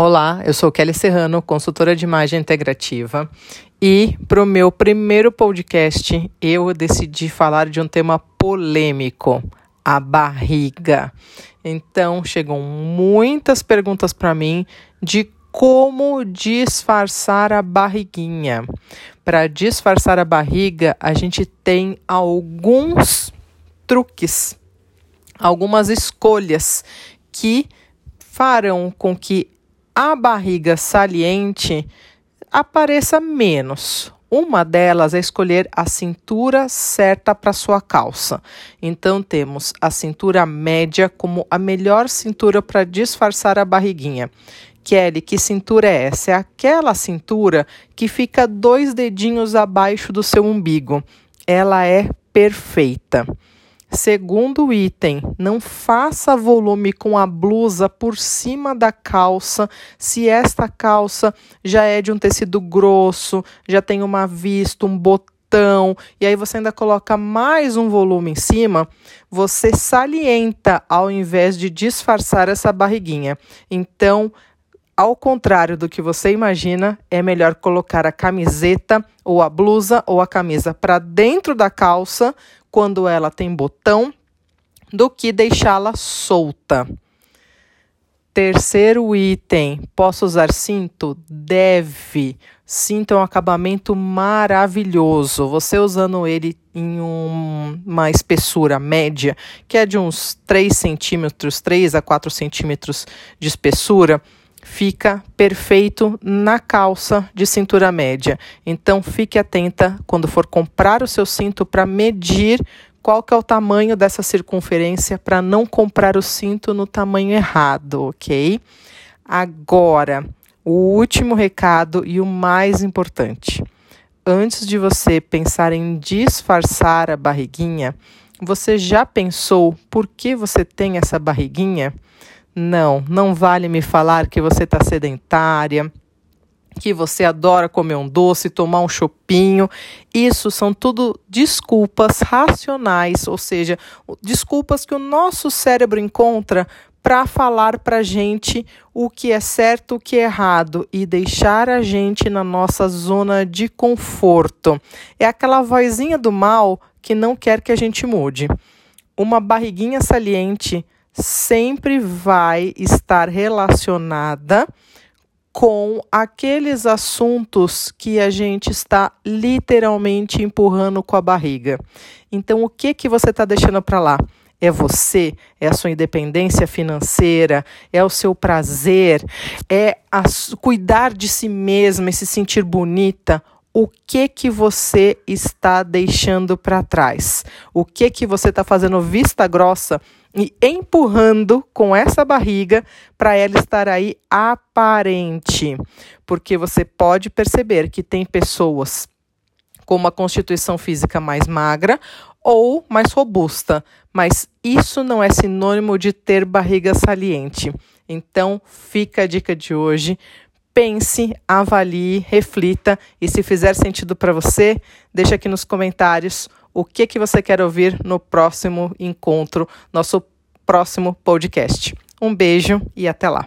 Olá, eu sou Kelly Serrano, consultora de imagem integrativa, e para o meu primeiro podcast eu decidi falar de um tema polêmico: a barriga. Então, chegam muitas perguntas para mim de como disfarçar a barriguinha. Para disfarçar a barriga, a gente tem alguns truques, algumas escolhas que farão com que a barriga saliente apareça menos. Uma delas é escolher a cintura certa para sua calça. Então temos a cintura média como a melhor cintura para disfarçar a barriguinha. Kelly, que cintura é essa? É aquela cintura que fica dois dedinhos abaixo do seu umbigo. Ela é perfeita. Segundo item, não faça volume com a blusa por cima da calça, se esta calça já é de um tecido grosso, já tem uma vista, um botão, e aí você ainda coloca mais um volume em cima, você salienta ao invés de disfarçar essa barriguinha. Então, ao contrário do que você imagina, é melhor colocar a camiseta ou a blusa ou a camisa para dentro da calça quando ela tem botão do que deixá-la solta. Terceiro item: posso usar cinto? Deve. Cinto é um acabamento maravilhoso. Você usando ele em um, uma espessura média, que é de uns 3 centímetros, 3 a 4 centímetros de espessura, fica perfeito na calça de cintura média. Então fique atenta quando for comprar o seu cinto para medir qual que é o tamanho dessa circunferência para não comprar o cinto no tamanho errado, ok? Agora, o último recado e o mais importante. Antes de você pensar em disfarçar a barriguinha, você já pensou por que você tem essa barriguinha? Não, não vale me falar que você está sedentária, que você adora comer um doce, tomar um chopinho. Isso são tudo desculpas racionais, ou seja, desculpas que o nosso cérebro encontra para falar para a gente o que é certo, o que é errado e deixar a gente na nossa zona de conforto. É aquela vozinha do mal que não quer que a gente mude. Uma barriguinha saliente sempre vai estar relacionada com aqueles assuntos que a gente está literalmente empurrando com a barriga. Então, o que que você está deixando para lá? É você, é a sua independência financeira, é o seu prazer, é a, cuidar de si mesma e se sentir bonita o que que você está deixando para trás, o que que você está fazendo vista grossa e empurrando com essa barriga para ela estar aí aparente, porque você pode perceber que tem pessoas com uma constituição física mais magra ou mais robusta, mas isso não é sinônimo de ter barriga saliente. Então, fica a dica de hoje pense, avalie, reflita e se fizer sentido para você, deixe aqui nos comentários o que que você quer ouvir no próximo encontro, nosso próximo podcast. Um beijo e até lá.